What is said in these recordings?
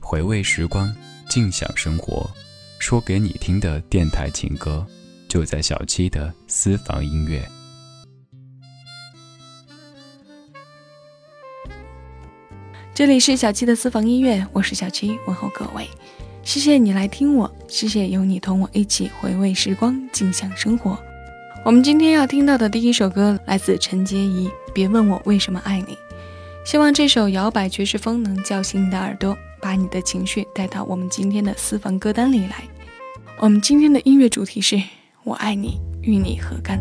回味时光，静享生活，说给你听的电台情歌，就在小七的私房音乐。这里是小七的私房音乐，我是小七，问候各位，谢谢你来听我，谢谢有你同我一起回味时光，静享生活。我们今天要听到的第一首歌来自陈洁仪，《别问我为什么爱你》。希望这首摇摆爵士风能叫醒你的耳朵，把你的情绪带到我们今天的私房歌单里来。我们今天的音乐主题是我爱你，与你何干？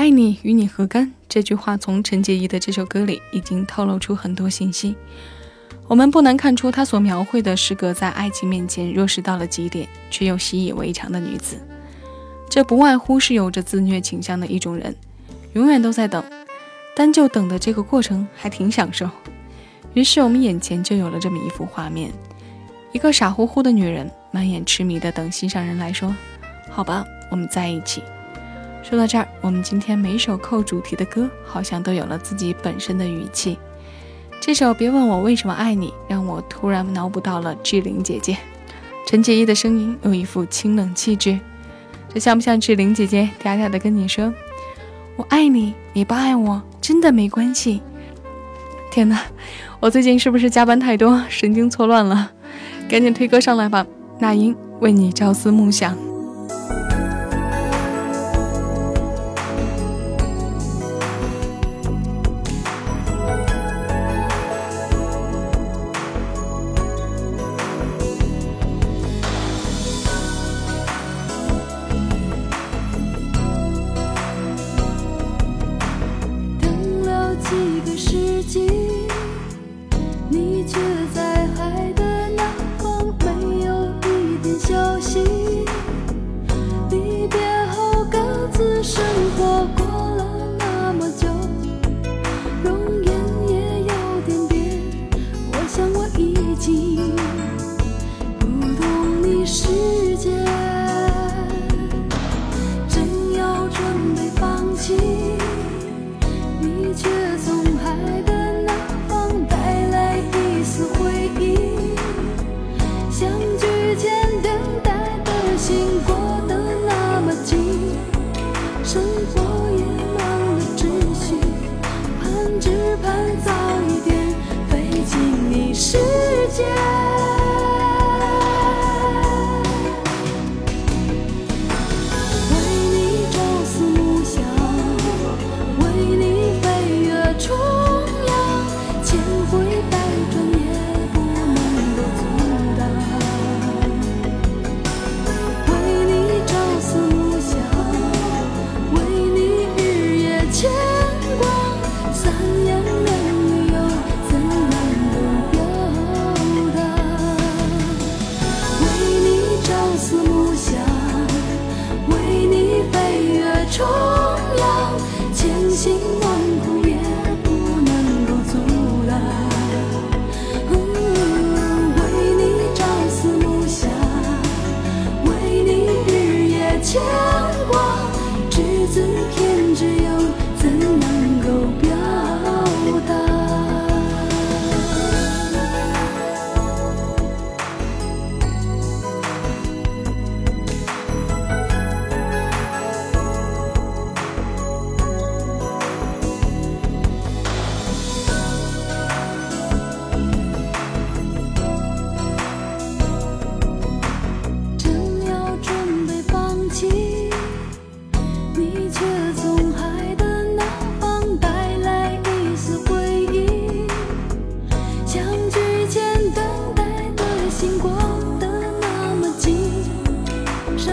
爱你，与你何干？这句话从陈洁仪的这首歌里已经透露出很多信息。我们不难看出，她所描绘的是个在爱情面前弱势到了极点，却又习以为常的女子。这不外乎是有着自虐倾向的一种人，永远都在等。单就等的这个过程还挺享受，于是我们眼前就有了这么一幅画面：一个傻乎乎的女人，满眼痴迷的等心上人来说：“好吧，我们在一起。”说到这儿，我们今天每首扣主题的歌好像都有了自己本身的语气。这首《别问我为什么爱你》让我突然脑补到了志玲姐姐，陈洁仪的声音有一副清冷气质，这像不像志玲姐姐嗲嗲的跟你说：“我爱你，你不爱我，真的没关系。”天哪，我最近是不是加班太多，神经错乱了？赶紧推歌上来吧，那英为你朝思暮想。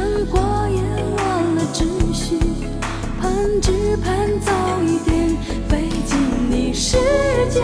时光也乱了秩序，盼只盼早一点飞进你世界。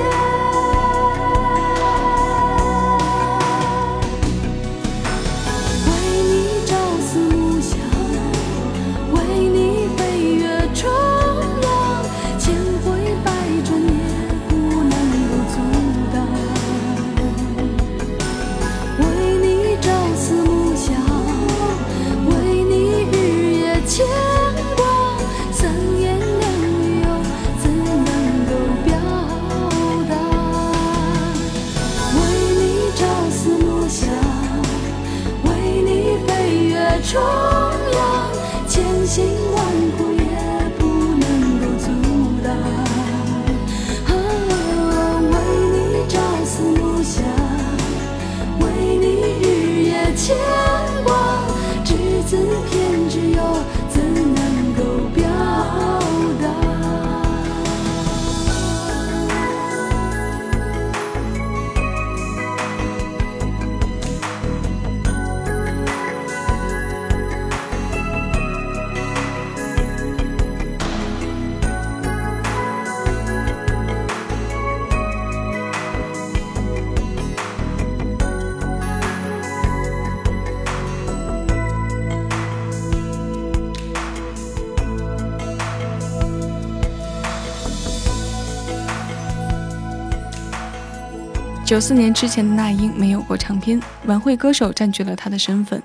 九四年之前的那英没有过唱片，晚会歌手占据了她的身份。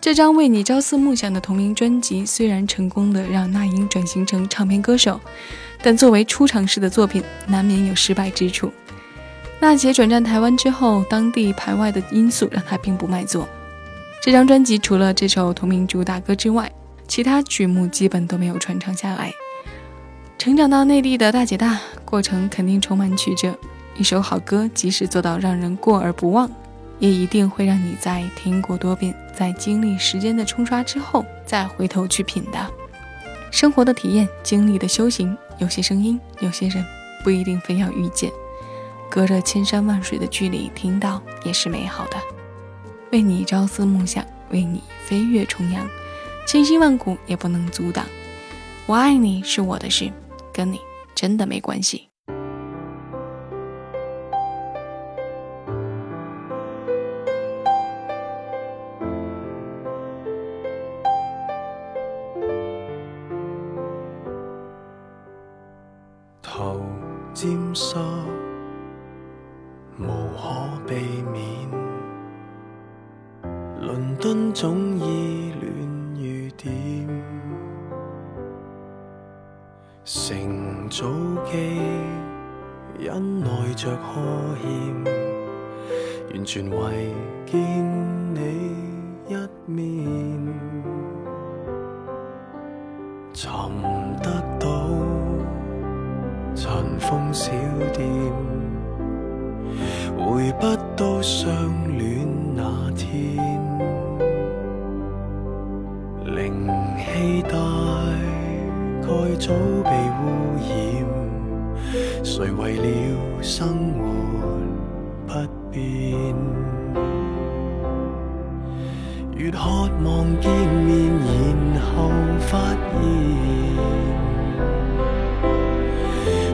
这张为你朝思暮想的同名专辑，虽然成功的让那英转型成唱片歌手，但作为初尝试的作品，难免有失败之处。娜姐转战台湾之后，当地排外的因素让她并不卖座。这张专辑除了这首同名主打歌之外，其他曲目基本都没有传唱下来。成长到内地的大姐大，过程肯定充满曲折。一首好歌，即使做到让人过而不忘。也一定会让你在听过多遍，在经历时间的冲刷之后，再回头去品的。生活的体验，经历的修行，有些声音，有些人，不一定非要遇见。隔着千山万水的距离，听到也是美好的。为你朝思暮想，为你飞跃重洋，千辛万苦也不能阻挡。我爱你是我的事，跟你真的没关系。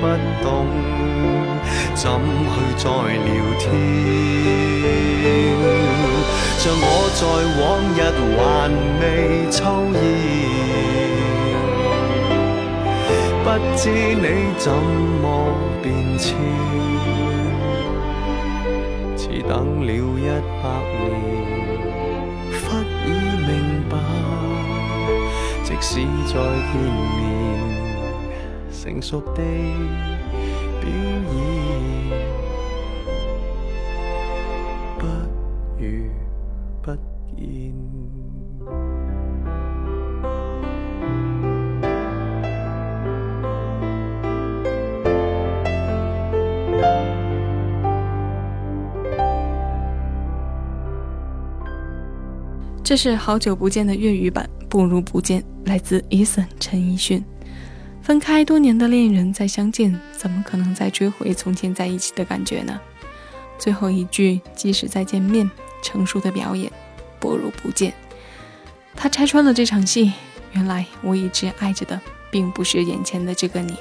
不懂怎去再聊天。像我在往日还未抽烟，不知你怎么变迁，似等了一百年。忽已明白即使再见面，成熟地表演，不如不见。这是好久不见的粤语版，不如不见。来自 Eason 陈奕迅，分开多年的恋人再相见，怎么可能再追回从前在一起的感觉呢？最后一句，即使再见面，成熟的表演，不如不见。他拆穿了这场戏，原来我一直爱着的，并不是眼前的这个你。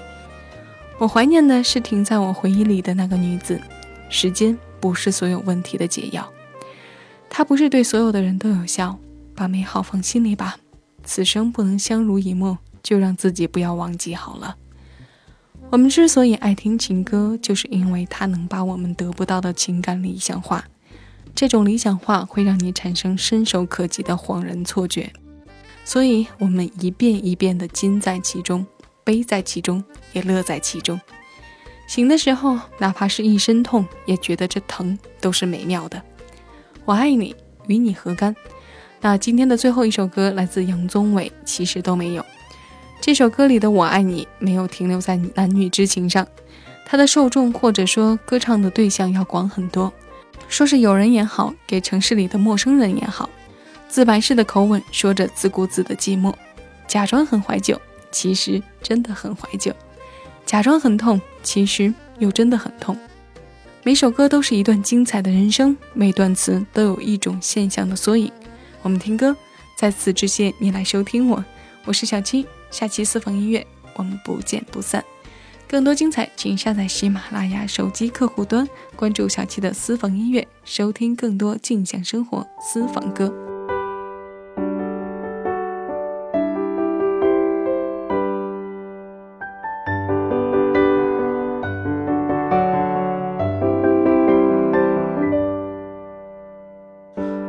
我怀念的是停在我回忆里的那个女子。时间不是所有问题的解药，它不是对所有的人都有效。把美好放心里吧，此生不能相濡以沫。就让自己不要忘记好了。我们之所以爱听情歌，就是因为它能把我们得不到的情感理想化。这种理想化会让你产生伸手可及的恍然错觉，所以我们一遍一遍的浸在其中，悲在其中，也乐在其中。醒的时候，哪怕是一身痛，也觉得这疼都是美妙的。我爱你，与你何干？那今天的最后一首歌来自杨宗纬，其实都没有。这首歌里的“我爱你”没有停留在男女之情上，它的受众或者说歌唱的对象要广很多。说是友人也好，给城市里的陌生人也好，自白式的口吻说着自顾自的寂寞，假装很怀旧，其实真的很怀旧；假装很痛，其实又真的很痛。每首歌都是一段精彩的人生，每段词都有一种现象的缩影。我们听歌，在此致谢你来收听我，我是小七。下期私房音乐，我们不见不散。更多精彩，请下载喜马拉雅手机客户端，关注小七的私房音乐，收听更多静享生活私房歌。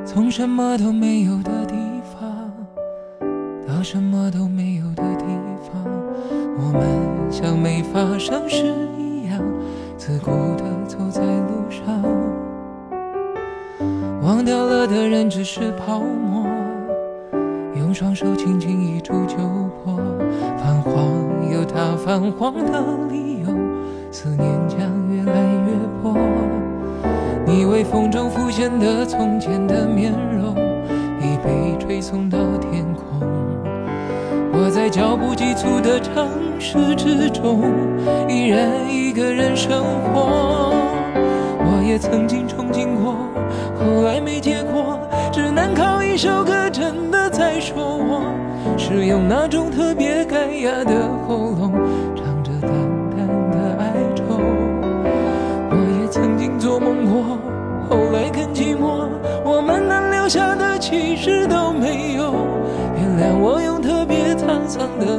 从什么都没有的理由，思念将越来越薄。你微风中浮现的从前的面容，已被吹送到天空。我在脚步急促的城市之中，依然一个人生活。我也曾经憧憬过，后来没结果，只能靠一首歌真的在说我，是用那种特别干哑的喉其实都没有。原谅我用特别。沧桑的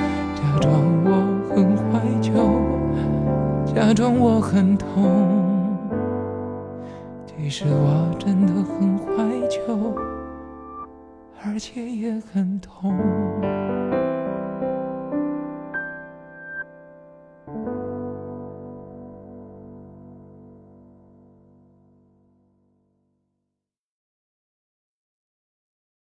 假装我很痛，其实我真的很怀旧，而且也很痛。